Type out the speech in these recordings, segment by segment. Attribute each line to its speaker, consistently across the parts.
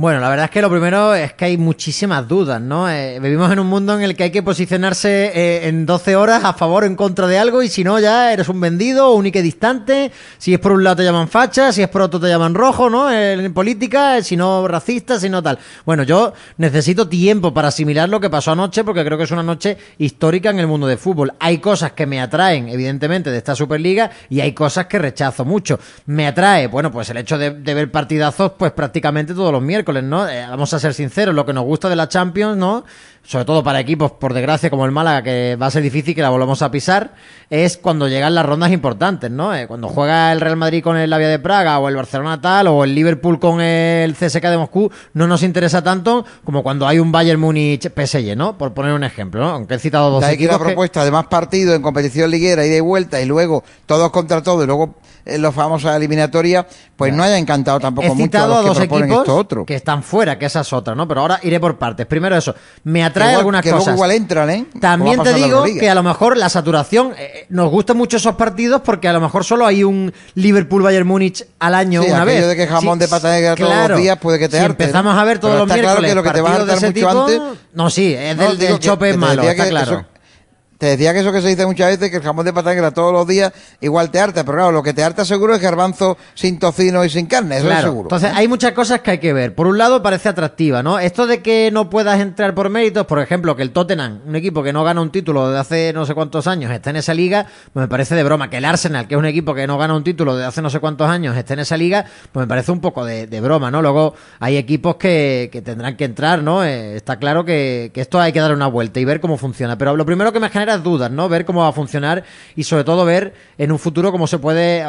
Speaker 1: Bueno, la verdad es que lo primero es que hay muchísimas dudas, ¿no? Eh, vivimos en un mundo en el que hay que posicionarse eh, en 12 horas a favor o en contra de algo y si no ya eres un vendido o un distante. Si es por un lado te llaman facha, si es por otro te llaman rojo, ¿no? En política, si no racista, si no tal. Bueno, yo necesito tiempo para asimilar lo que pasó anoche porque creo que es una noche histórica en el mundo del fútbol. Hay cosas que me atraen, evidentemente, de esta Superliga y hay cosas que rechazo mucho. Me atrae, bueno, pues el hecho de, de ver partidazos pues prácticamente todos los miércoles ¿no? Eh, vamos a ser sinceros, lo que nos gusta de la Champions, ¿no? Sobre todo para equipos, por desgracia, como el Málaga, que va a ser difícil que la volvamos a pisar, es cuando llegan las rondas importantes, ¿no? Eh, cuando juega el Real Madrid con el Lavia de Praga, o el Barcelona tal, o el Liverpool con el CSK de Moscú, no nos interesa tanto como cuando hay un Bayern Múnich PSG, ¿no? Por poner un ejemplo, ¿no? Aunque he citado dos
Speaker 2: de equipos. la propuesta de más partidos en competición liguera, y de vuelta, y luego todos contra todos, y luego en los famosos eliminatorias, pues no haya encantado tampoco mucho a, los dos equipos
Speaker 1: que están fuera, que esa es otra, ¿no? Pero ahora iré por partes. Primero eso, me atrae algunas
Speaker 2: que
Speaker 1: cosas.
Speaker 2: igual entran, ¿eh?
Speaker 1: También te digo que a lo mejor la saturación, eh, eh, nos gustan mucho esos partidos porque a lo mejor solo hay un Liverpool-Bayern Múnich al año una vez.
Speaker 2: de que jamón de pata negra todos los días puede que te si
Speaker 1: empezamos a ver todos los miércoles claro que lo que te va a mucho antes... No, sí, es del, del chope malo, está claro.
Speaker 2: Te decía que eso que se dice muchas veces, que el jamón de pata negra todos los días igual te harta, pero claro, lo que te harta seguro es garbanzo sin tocino y sin carne, eso es seguro.
Speaker 1: Entonces, hay muchas cosas que hay que ver. Por un lado, parece atractiva, ¿no? Esto de que no puedas entrar por méritos, por ejemplo, que el Tottenham, un equipo que no gana un título de hace no sé cuántos años, esté en esa liga, pues me parece de broma. Que el Arsenal, que es un equipo que no gana un título de hace no sé cuántos años, esté en esa liga, pues me parece un poco de, broma, ¿no? Luego, hay equipos que, que tendrán que entrar, ¿no? Eh, está claro que, que esto hay que dar una vuelta y ver cómo funciona. Pero lo primero que me genera es dudas, ¿no? Ver cómo va a funcionar y sobre todo ver en un futuro cómo se puede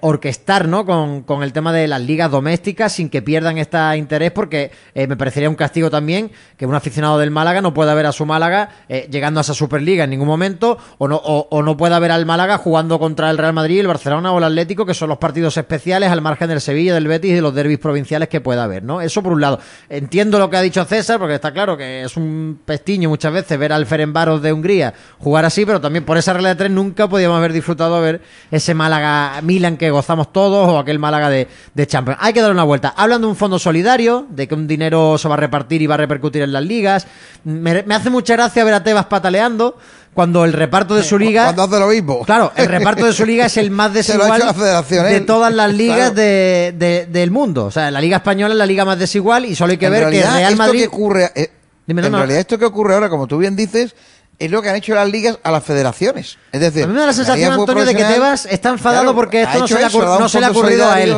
Speaker 1: orquestar ¿no? con, el tema de las ligas domésticas sin que pierdan este interés porque eh, me parecería un castigo también que un aficionado del Málaga no pueda ver a su Málaga eh, llegando a esa Superliga en ningún momento o no, o, no pueda ver al Málaga jugando contra el Real Madrid, el Barcelona o el Atlético que son los partidos especiales al margen del Sevilla, del Betis y de los derbis provinciales que pueda haber, ¿no? Eso por un lado. Entiendo lo que ha dicho César porque está claro que es un pestiño muchas veces ver al Ferenbaros de Hungría jugar así, pero también por esa regla de tres nunca podíamos haber disfrutado de ver ese Málaga-Milan que gozamos todos o aquel Málaga de, de Champions. Hay que dar una vuelta. Hablan de un fondo solidario, de que un dinero se va a repartir y va a repercutir en las ligas. Me, hace mucha gracia ver a Tebas pataleando cuando el reparto de su liga.
Speaker 2: Cuando hace lo mismo.
Speaker 1: Claro, el reparto de su liga es el más desigual de todas las ligas de, del mundo. O sea, la Liga Española es la liga más desigual y solo hay que ver que Real Madrid.
Speaker 2: ocurre, eh, en realidad, esto que ocurre ahora, como tú bien dices, es lo que han hecho las ligas a las federaciones. Es decir,
Speaker 1: a mí me da la sensación, Antonio, de que Tebas está enfadado porque esto no se, le ha, no se le ha ocurrido a él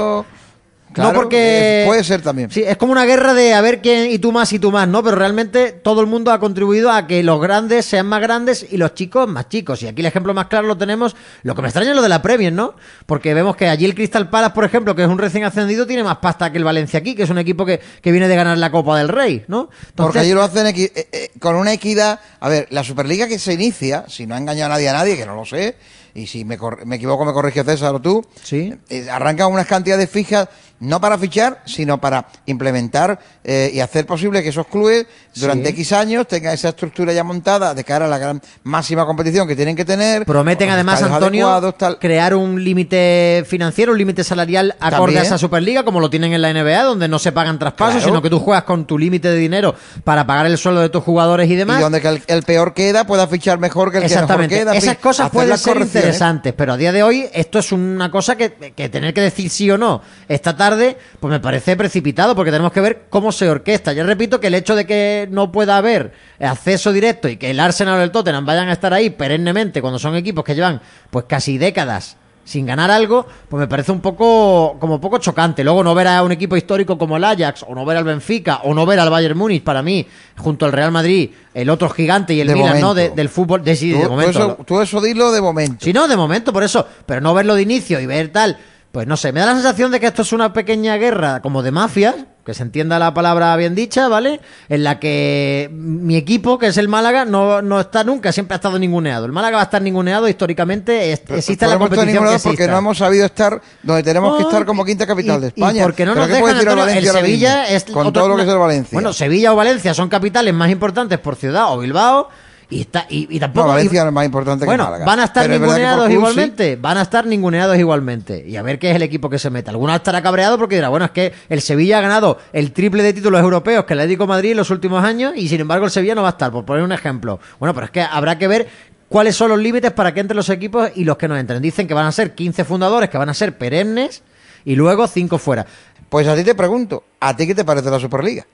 Speaker 1: no porque.
Speaker 2: Puede ser también.
Speaker 1: Sí, es como una guerra de a ver quién y tú más y tú más, ¿no? Pero realmente todo el mundo ha contribuido a que los grandes sean más grandes y los chicos más chicos. Y aquí el ejemplo más claro lo tenemos. Lo que me extraña es lo de la Premier, ¿no? Porque vemos que allí el Crystal Palace, por ejemplo, que es un recién ascendido, tiene más pasta que el Valencia aquí, que es un equipo que, viene de ganar la Copa del Rey, ¿no?
Speaker 2: Porque allí lo hacen eh, eh, con una equidad. A ver, la Superliga que se inicia, si no ha engañado a nadie a nadie, que no lo sé, y si me, me equivoco me corrige César o tú,
Speaker 1: ¿Sí?
Speaker 2: Eh, arrancan unas cantidades fijas no para fichar, sino para implementar eh, y hacer posible que esos clubes durante X años tengan esa estructura ya montada de cara a la gran máxima competición que tienen que tener.
Speaker 1: Prometen además, Antonio, crear un límite financiero, un límite salarial acorde a esa Superliga, como lo tienen en la NBA, donde no se pagan traspasos, sino que tú juegas con tu límite de dinero para pagar el sueldo de tus jugadores y demás.
Speaker 2: Y donde el, peor queda pueda fichar mejor que el que mejor queda.
Speaker 1: Esas cosas pueden ser interesantes, pero a día de hoy esto es una cosa que, que tener que decir sí o no esta tarde, pues me parece precipitado porque tenemos que ver cómo se orquesta. Yo repito que el hecho de que no pueda haber acceso directo y que el Arsenal o el Tottenham vayan a estar ahí perennemente cuando son equipos que llevan pues casi décadas sin ganar algo, pues me parece un poco como poco chocante. Luego no ver a un equipo histórico como el Ajax, o no ver al Benfica, o no ver al Bayern Múnich, para mí, junto al Real Madrid, el otro gigante y el Milan, ¿no? del fútbol, de, de momento.
Speaker 2: Tú eso, dilo de momento.
Speaker 1: Sí, no, de momento, por eso. Pero no verlo de inicio y ver tal pues no sé, me da la sensación de que esto es una pequeña guerra como de mafias, que se entienda la palabra bien dicha, ¿vale? En la que mi equipo, que es el Málaga, no, no está nunca, siempre ha estado ninguneado. El Málaga va a estar ninguneado históricamente, existe la competición que
Speaker 2: porque no hemos sabido estar donde tenemos que estar como quinta capital de España.
Speaker 1: Y porque no nos dejan, el Sevilla es
Speaker 2: con todo lo que es el Valencia.
Speaker 1: Bueno, Sevilla o Valencia son capitales más importantes por ciudad o Bilbao Y, está, y, tampoco.
Speaker 2: No, Valencia es más importante
Speaker 1: bueno,
Speaker 2: que Málaga.
Speaker 1: van a estar ninguneados igualmente. Van a estar ninguneados igualmente. Y a ver qué es el equipo que se mete. Algunos estará cabreado porque dirá, bueno, es que el Sevilla ha ganado el triple de títulos europeos que el Atlético Madrid en los últimos años y sin embargo el Sevilla no va a estar, por poner un ejemplo. Bueno, pero es que habrá que ver cuáles son los límites para que entren los equipos y los que no entren. Dicen que van a ser 15 fundadores, que van a ser perennes y luego 5 fuera.
Speaker 2: Pues a ti te pregunto, ¿a ti qué te parece la Superliga?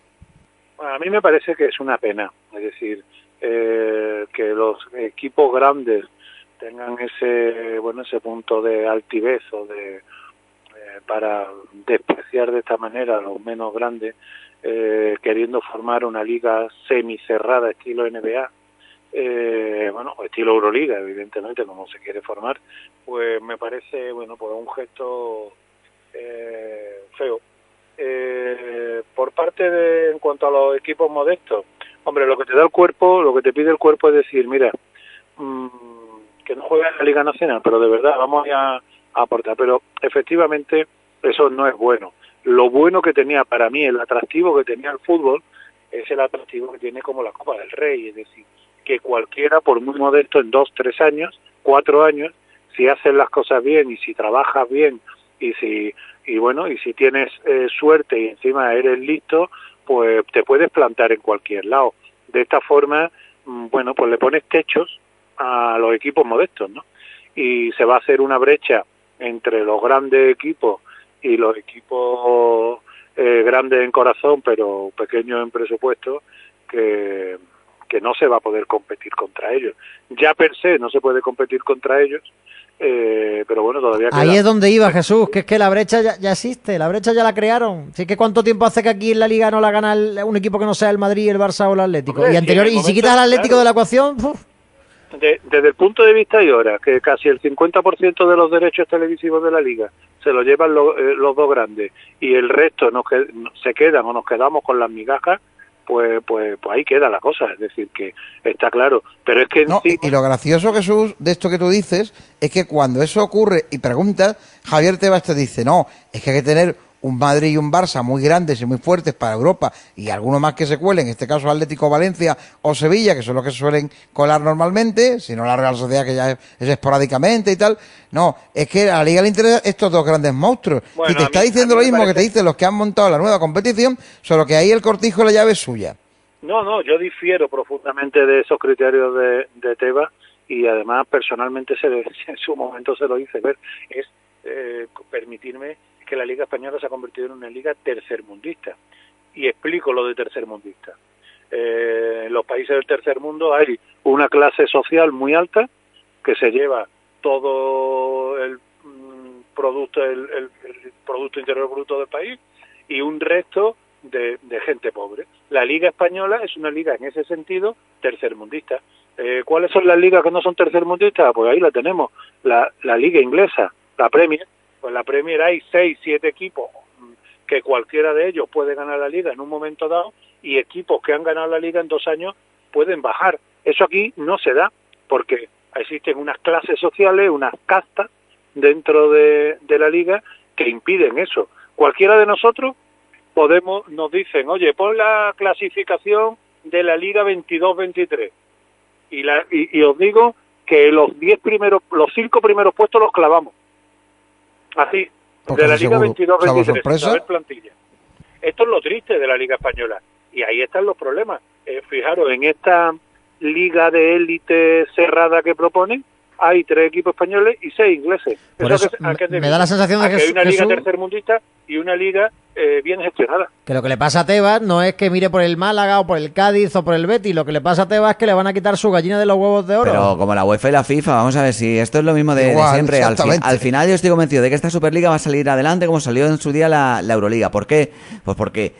Speaker 3: a mí me parece que es una pena, es decir, eh, que los equipos grandes tengan ese bueno ese punto de altivez o de eh, para despreciar de esta manera a los menos grandes eh, queriendo formar una liga semicerrada estilo NBA eh, bueno, estilo Euroliga, evidentemente, como se quiere formar, pues me parece, bueno, pues un gesto eh, feo. Eh, por parte de, en cuanto a los equipos modestos, hombre, lo que te da el cuerpo, lo que te pide el cuerpo es decir, mira, mmm, que no juegue en la Liga Nacional, pero de verdad vamos a, a aportar. Pero efectivamente eso no es bueno. Lo bueno que tenía para mí, el atractivo que tenía el fútbol, es el atractivo que tiene como la Copa del Rey, es decir, que cualquiera, por muy modesto, en dos, tres años, cuatro años, si haces las cosas bien y si trabajas bien y si y bueno y si tienes eh, suerte y encima eres listo, pues te puedes plantar en cualquier lado. De esta forma, mm, bueno, pues le pones techos a los equipos modestos, ¿no? Y se va a hacer una brecha entre los grandes equipos y los equipos eh, grandes en corazón, pero pequeños en presupuesto, que que no se va a poder competir contra ellos. Ya per se no se puede competir contra ellos, eh, pero bueno, todavía queda.
Speaker 1: Ahí es donde iba Jesús, que es que la brecha ya, ya existe, la brecha ya la crearon. Así que cuánto tiempo hace que aquí en la liga no la gana el, un equipo que no sea el Madrid, el Barça o el Atlético.
Speaker 3: Hombre,
Speaker 1: y anterior,
Speaker 3: el
Speaker 1: y si quitas al Atlético
Speaker 3: claro.
Speaker 1: de la ecuación, uf,
Speaker 3: De- desde el punto de vista y ahora, que casi el 50% de los derechos televisivos de la liga se lo llevan lo- eh, los dos grandes y el resto nos que- se quedan o nos quedamos con las migajas, pues, pues, pues ahí queda la cosa. Es decir, que está claro. Pero es que
Speaker 2: No, y lo gracioso, Jesús, de esto que tú dices, es que cuando eso ocurre y preguntas, Javier Tebas te dice, no, es que hay que tener un Madrid y un Barça muy grandes y muy fuertes para Europa y algunos más que se cuelen, en este caso Atlético Valencia o Sevilla, que son los que se suelen colar normalmente, si no la Real Sociedad que ya es, es esporádicamente y tal. No, es que a la Liga le interesa estos dos grandes monstruos.
Speaker 3: Bueno,
Speaker 2: y te está
Speaker 3: mí-
Speaker 2: diciendo lo mismo que te dicen los que han montado la nueva competición, solo que ahí el cortijo la llave es suya.
Speaker 3: No, no, yo difiero profundamente de esos criterios de, de Tebas y además personalmente se en su momento se lo hice ver. Es eh, permitirme que la Liga Española se ha convertido en una liga tercermundista. Y explico lo de tercermundista. Eh, en los países del tercer mundo hay una clase social muy alta que se lleva todo el mm, producto el, el- producto interior bruto del país y un resto de, de gente pobre. La liga española es una liga en ese sentido tercermundista. Eh, ¿Cuáles son las ligas que no son tercermundistas? Pues ahí la tenemos. La, la liga inglesa, la Premier. Pues la Premier hay seis, siete equipos que cualquiera de ellos puede ganar la liga en un momento dado y equipos que han ganado la liga en dos años pueden bajar. Eso aquí no se da porque existen unas clases sociales, unas castas dentro de, la liga que impiden eso. Cualquiera de nosotros podemos, nos dicen, oye, pon la clasificación de la liga 22-23 y, la, y, y os digo que los diez primeros, los cinco primeros puestos los clavamos. Así,
Speaker 2: Porque
Speaker 3: de la liga
Speaker 2: seguro. Salvo
Speaker 3: 22-23, sin
Speaker 2: sorpresa.
Speaker 3: saber plantilla. Esto es lo triste de la liga española y ahí están los problemas. Eh, fijaros, en esta liga de élite cerrada que proponen, hay tres equipos españoles y seis ingleses.
Speaker 1: Por
Speaker 3: ¿Eso
Speaker 1: eso
Speaker 3: a qué- a qué
Speaker 1: me- da la sensación de que
Speaker 3: hay
Speaker 1: Jesús-
Speaker 3: una liga
Speaker 1: Jesús-
Speaker 3: tercermundista y una liga eh, bien gestionada.
Speaker 1: que lo que le pasa a Tebas no es que mire por el Málaga o por el Cádiz o por el Betis, lo que le pasa a Tebas es que le van a quitar su gallina de los huevos de oro.
Speaker 4: Pero como la UEFA y la FIFA, vamos a ver si esto es lo mismo de, siempre. Al, fin- al final yo estoy convencido de que esta Superliga va a salir adelante como salió en su día la, la Euroliga. ¿Por qué? Pues porque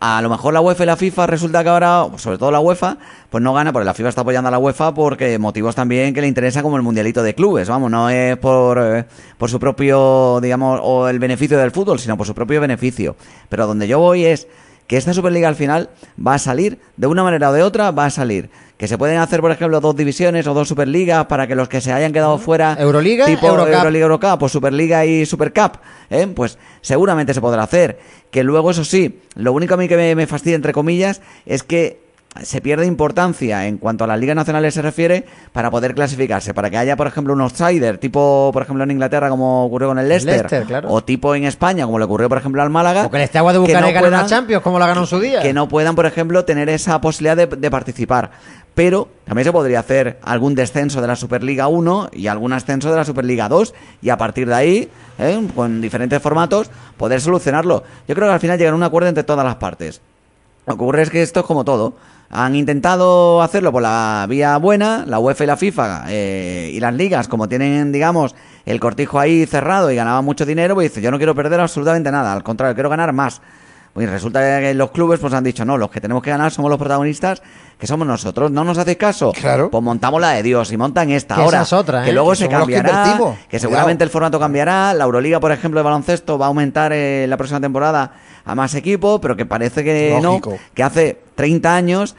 Speaker 4: a lo mejor la UEFA y la FIFA resulta que ahora, sobre todo la UEFA, pues no gana, porque la FIFA está apoyando a la UEFA porque motivos también que le interesa como el mundialito de clubes, vamos, no es por, eh, por su propio, digamos, o el beneficio del fútbol, sino por su propio beneficio. Pero donde yo voy es que esta Superliga al final va a salir, de una manera o de otra, va a salir. Que se pueden hacer, por ejemplo, dos divisiones o dos Superligas para que los que se hayan quedado fuera.
Speaker 1: Euroliga,
Speaker 4: tipo
Speaker 1: Eurocup.
Speaker 4: Euroliga, Eurocup o Superliga y Supercup, ¿eh? pues seguramente se podrá hacer. Que luego, eso sí, lo único a mí que me, me fastidia, entre comillas, es que se pierde importancia en cuanto a las ligas nacionales se refiere para poder clasificarse, para que haya, por ejemplo, un outsider, tipo, por ejemplo, en Inglaterra, como ocurrió con el Leicester,
Speaker 1: Leicester, claro.
Speaker 4: o tipo en España, como le ocurrió, por ejemplo, al Málaga.
Speaker 1: O que el Steaua de Bucarest
Speaker 4: no puedan-
Speaker 1: Champions, como la ganó en su día.
Speaker 4: que no puedan, por ejemplo, tener esa posibilidad de, de participar. Pero también se podría hacer algún descenso de la Superliga 1 y algún ascenso de la Superliga 2 y a partir de ahí, ¿eh? con diferentes formatos, poder solucionarlo. Yo creo que al final llegan a un acuerdo entre todas las partes. Lo que ocurre es que esto es como todo. Han intentado hacerlo por la vía buena, la UEFA y la FIFA eh, y las ligas, como tienen, digamos, el cortijo ahí cerrado y ganaban mucho dinero, pues dice, yo no quiero perder absolutamente nada, al contrario, quiero ganar más. Pues resulta que los clubes pues han dicho, no, los que tenemos que ganar somos los protagonistas, que somos nosotros. ¿No nos hacéis caso?
Speaker 2: Claro.
Speaker 4: Pues montamos la de Dios y montan esta.
Speaker 1: Que
Speaker 4: Ahora,
Speaker 1: es otra,
Speaker 4: que
Speaker 1: ¿eh?
Speaker 4: luego
Speaker 2: Que
Speaker 4: se
Speaker 2: los que
Speaker 4: cambiará, que
Speaker 2: Cuidado.
Speaker 4: seguramente el formato cambiará. La Euroliga, por ejemplo, de baloncesto va a aumentar eh, la próxima temporada a más equipos, pero que parece que
Speaker 2: Lógico.
Speaker 4: no, que hace 30 años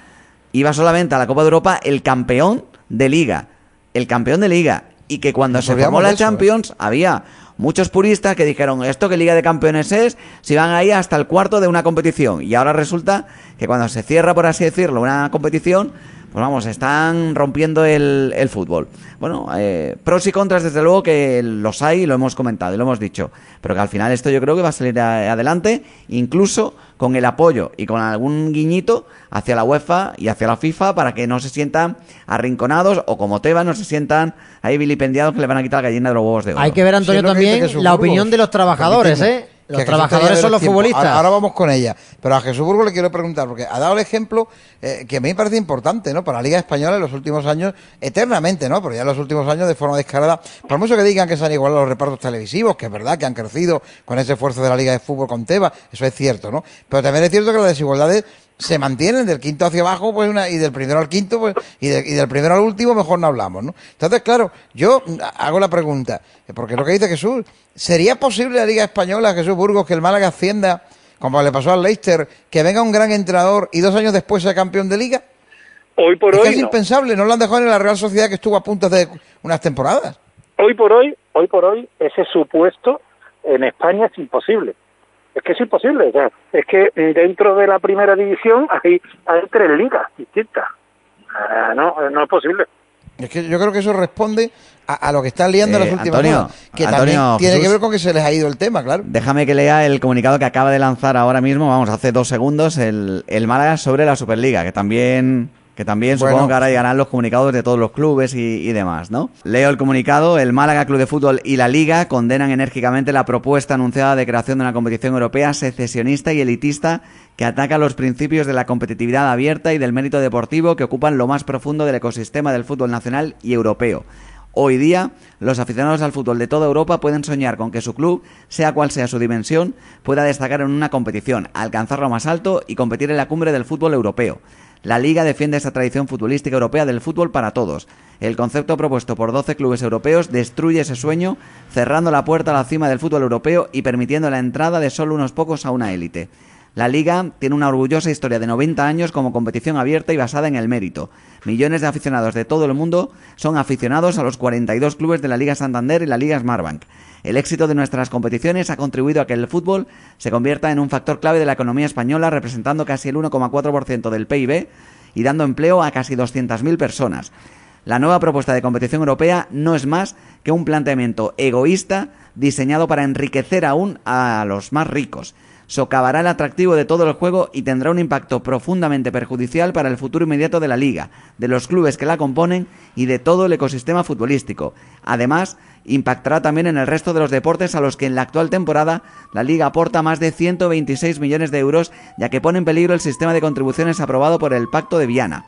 Speaker 4: iba solamente a la Copa de Europa el campeón de liga, el campeón de liga, y que cuando
Speaker 2: Nos
Speaker 4: se formó la
Speaker 2: ¿eh?
Speaker 4: Champions había muchos puristas que dijeron esto que Liga de Campeones es si van ahí hasta el cuarto de una competición y ahora resulta que cuando se cierra por así decirlo una competición pues vamos, están rompiendo el, el fútbol. Bueno, eh, pros y contras desde luego que los hay y lo hemos comentado y lo hemos dicho, pero que al final esto yo creo que va a salir a- adelante, incluso con el apoyo y con algún guiñito hacia la UEFA y hacia la FIFA para que no se sientan arrinconados o como Tebas no se sientan ahí vilipendiados que le van a quitar la gallina de los huevos de oro.
Speaker 1: Hay que ver, Antonio,
Speaker 2: Sí, que
Speaker 1: también la opinión de los trabajadores, ¿eh? Los trabajadores son los
Speaker 2: tiempo.
Speaker 1: futbolistas.
Speaker 2: Ahora, ahora vamos con ella. Pero a Jesús Burgos le quiero preguntar, porque ha dado el ejemplo eh, que a mí me parece importante, ¿no? Para la Liga Española en los últimos años, eternamente, ¿no? Pero ya en los últimos años de forma descarada, por mucho que digan que se han igualado los repartos televisivos, que es verdad que han crecido con ese esfuerzo de la Liga de Fútbol con Teba, eso es cierto, ¿no? Pero también es cierto que las desigualdades se mantienen del quinto hacia abajo, pues una, y del primero al quinto, pues, y, de- y del primero al último, mejor no hablamos, ¿no? Entonces, claro, yo hago la pregunta, porque es lo que dice Jesús, ¿sería posible la Liga Española, Jesús Burgos, que el Málaga ascienda, como le pasó al Leicester, que venga un gran entrenador y dos años después sea campeón de liga?
Speaker 3: Hoy por
Speaker 2: es que
Speaker 3: hoy
Speaker 2: es
Speaker 3: no.
Speaker 2: impensable, no lo han dejado en la Real Sociedad que estuvo a punto de unas temporadas.
Speaker 3: Hoy por hoy, hoy por hoy, ese supuesto en España es imposible. Es que es imposible. O sea, es que dentro de la primera división hay, hay tres ligas distintas. Ah, no, no es posible.
Speaker 2: Es que yo creo que eso responde a, a lo que están liando
Speaker 4: Eh,
Speaker 2: las últimas
Speaker 4: Antonio,
Speaker 2: horas, que
Speaker 4: Antonio,
Speaker 2: también tiene que
Speaker 4: Jesús.
Speaker 2: ver con que se les ha ido el tema, claro.
Speaker 4: Déjame que lea el comunicado que acaba de lanzar ahora mismo, vamos, hace dos segundos, el, el Málaga sobre la Superliga, que también, que también
Speaker 2: Bueno.
Speaker 4: supongo que ahora llegarán los comunicados de todos los clubes y, y demás, ¿no? Leo el comunicado, el Málaga Club de Fútbol y la Liga condenan enérgicamente la propuesta anunciada de creación de una competición europea secesionista y elitista que ataca los principios de la competitividad abierta y del mérito deportivo que ocupan lo más profundo del ecosistema del fútbol nacional y europeo. Hoy día, los aficionados al fútbol de toda Europa pueden soñar con que su club, sea cual sea su dimensión, pueda destacar en una competición, alcanzar lo más alto y competir en la cumbre del fútbol europeo. La Liga defiende esa tradición futbolística europea del fútbol para todos. El concepto propuesto por 12 clubes europeos destruye ese sueño, cerrando la puerta a la cima del fútbol europeo y permitiendo la entrada de solo unos pocos a una élite. La Liga tiene una orgullosa historia de 90 años como competición abierta y basada en el mérito. Millones de aficionados de todo el mundo son aficionados a los 42 clubes de la Liga Santander y la Liga Smartbank. El éxito de nuestras competiciones ha contribuido a que el fútbol se convierta en un factor clave de la economía española, representando casi el 1,4% del PIB y dando empleo a casi 200.000 personas. La nueva propuesta de competición europea no es más que un planteamiento egoísta diseñado para enriquecer aún a los más ricos. Socavará el atractivo de todo el juego y tendrá un impacto profundamente perjudicial para el futuro inmediato de la liga, de los clubes que la componen y de todo el ecosistema futbolístico. Además, impactará también en el resto de los deportes a los que en la actual temporada la liga aporta más de 126 millones de euros, ya que pone en peligro el sistema de contribuciones aprobado por el Pacto de Viana.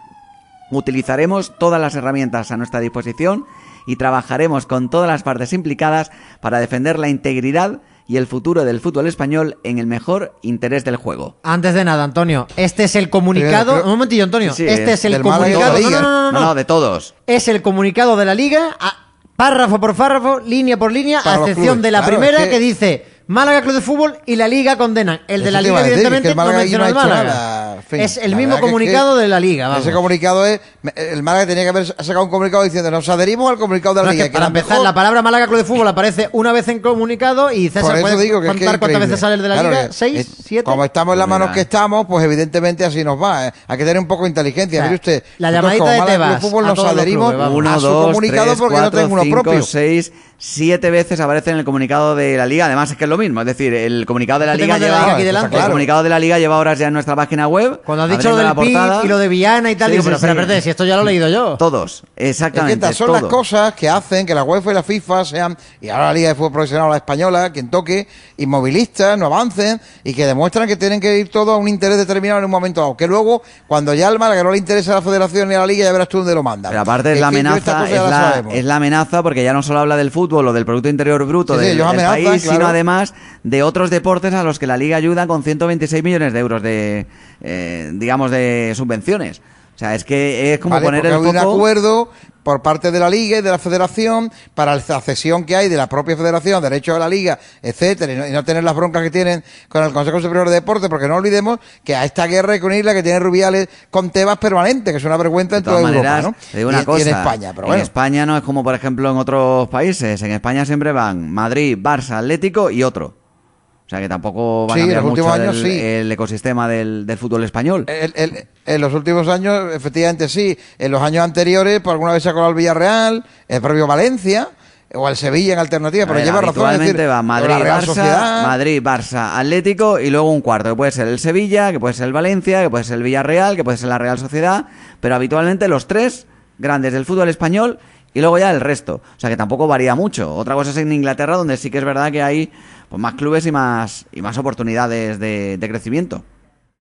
Speaker 4: Utilizaremos todas las herramientas a nuestra disposición y trabajaremos con todas las partes implicadas para defender la integridad y el futuro del fútbol español en el mejor interés del juego.
Speaker 1: Antes de nada, Antonio, este es el comunicado.
Speaker 2: Creo-
Speaker 1: Un momentillo, Antonio.
Speaker 4: Sí,
Speaker 1: este es el comunicado. No, no, no, no,
Speaker 4: No, de todos.
Speaker 1: Es el comunicado de la liga, a- párrafo por párrafo, línea por línea,
Speaker 2: Para
Speaker 1: a excepción de la
Speaker 2: Claro,
Speaker 1: primera
Speaker 2: es
Speaker 1: que...
Speaker 2: que-
Speaker 1: dice Málaga Club de Fútbol y la liga condenan. El de
Speaker 2: Eso
Speaker 1: la liga, evidentemente,
Speaker 2: que el
Speaker 1: no menciona al
Speaker 2: hecho
Speaker 1: Málaga.
Speaker 2: Nada. en fin,
Speaker 1: es el mismo
Speaker 2: es
Speaker 1: comunicado
Speaker 2: que
Speaker 1: de la liga. Vamos.
Speaker 2: Ese comunicado es. El Málaga tenía que haber sacado un comunicado diciendo nos adherimos al comunicado de la
Speaker 1: No,
Speaker 2: liga.
Speaker 1: que para empezar,
Speaker 2: mejor.
Speaker 1: la palabra Málaga Club de Fútbol aparece una vez en comunicado y César puede
Speaker 2: digo que
Speaker 1: contar cuántas veces sale de la
Speaker 2: Claro,
Speaker 1: liga. ¿Seis? ¿Siete?
Speaker 2: Como estamos en las
Speaker 4: Pues
Speaker 2: manos que estamos, pues evidentemente así nos va. eh. Hay que tener un poco de inteligencia.
Speaker 1: O sea,
Speaker 2: Mire usted.
Speaker 1: la llamadita de
Speaker 2: Málaga Club
Speaker 1: Tebas
Speaker 2: Fútbol
Speaker 1: a
Speaker 2: nos adherimos
Speaker 1: clubes,
Speaker 2: a
Speaker 4: Uno,
Speaker 2: su
Speaker 4: dos,
Speaker 2: comunicado
Speaker 4: tres,
Speaker 2: porque no
Speaker 4: cuatro,
Speaker 2: tengo uno
Speaker 4: cinco,
Speaker 2: propio.
Speaker 4: seis, siete veces aparece en el comunicado de la liga. Además es que es lo mismo. Es decir, el comunicado de la liga lleva
Speaker 1: delante.
Speaker 4: el comunicado de la liga lleva horas ya en nuestra página web.
Speaker 1: Cuando has dicho lo del
Speaker 4: la
Speaker 1: PIB
Speaker 4: portada.
Speaker 1: y lo de Viana y tal,
Speaker 4: Sí,
Speaker 1: digo,
Speaker 4: sí,
Speaker 1: pero
Speaker 4: sí.
Speaker 1: si esto ya lo he leído yo.
Speaker 4: Todos,
Speaker 2: Es que
Speaker 4: exactamente.
Speaker 2: estas son las cosas que hacen que la UEFA y la FIFA sean, y ahora la Liga de Fútbol Profesional, la española, quien toque, inmovilistas, no avancen y que demuestran que tienen que ir todo a un interés determinado en un momento dado. Que luego, cuando ya al Málaga no le interesa a la Federación ni a la Liga, ya verás tú dónde lo mandan.
Speaker 4: Pero aparte es la
Speaker 2: que
Speaker 4: amenaza, es la,
Speaker 2: sabemos.
Speaker 4: es la amenaza porque ya no solo habla del fútbol o del Producto Interior Bruto
Speaker 2: Sí, sí,
Speaker 4: del, del
Speaker 2: amenazan,
Speaker 4: país,
Speaker 2: claro.
Speaker 4: sino además de otros deportes a los que la Liga ayuda con 126 millones de euros de, eh, digamos, de subvenciones. O sea, es que es como
Speaker 2: Vale,
Speaker 4: poner el
Speaker 2: hay un
Speaker 4: foco...
Speaker 2: acuerdo por parte de la Liga y de la Federación para la cesión que hay de la propia Federación, derechos de la Liga, etcétera, y no, y no tener las broncas que tienen con el Consejo Superior de Deportes, porque no olvidemos que a esta guerra hay que unir la que tiene Rubiales con Tebas permanente, que es una vergüenza en toda
Speaker 4: maneras,
Speaker 2: Europa, ¿no?
Speaker 4: te digo una
Speaker 2: y,
Speaker 4: cosa,
Speaker 2: y en España, pero
Speaker 4: en
Speaker 2: bueno.
Speaker 4: España no es como por ejemplo en otros países. En España siempre van Madrid, Barça, Atlético y otro. O sea que tampoco van
Speaker 2: Sí,
Speaker 4: a
Speaker 2: en
Speaker 4: cambiar
Speaker 2: los últimos
Speaker 4: mucho
Speaker 2: años
Speaker 4: el,
Speaker 2: sí.
Speaker 4: el ecosistema del, del fútbol español.
Speaker 2: El- el- en los últimos años, efectivamente sí. En los años anteriores, por alguna vez se ha colado el Villarreal, el propio Valencia, o el Sevilla en alternativa, pero
Speaker 4: ver,
Speaker 2: lleva razón. es decir,
Speaker 4: va Madrid, Barça,
Speaker 2: Sociedad,
Speaker 4: Madrid, Barça, Atlético y luego un cuarto, que puede ser el Sevilla, que puede ser el Valencia, que puede ser el Villarreal, que puede ser la Real Sociedad, pero habitualmente los tres grandes del fútbol español y luego ya el resto. O sea que tampoco varía mucho. Otra cosa es en Inglaterra, donde sí que es verdad que hay pues, más clubes y más, y más oportunidades de, de crecimiento.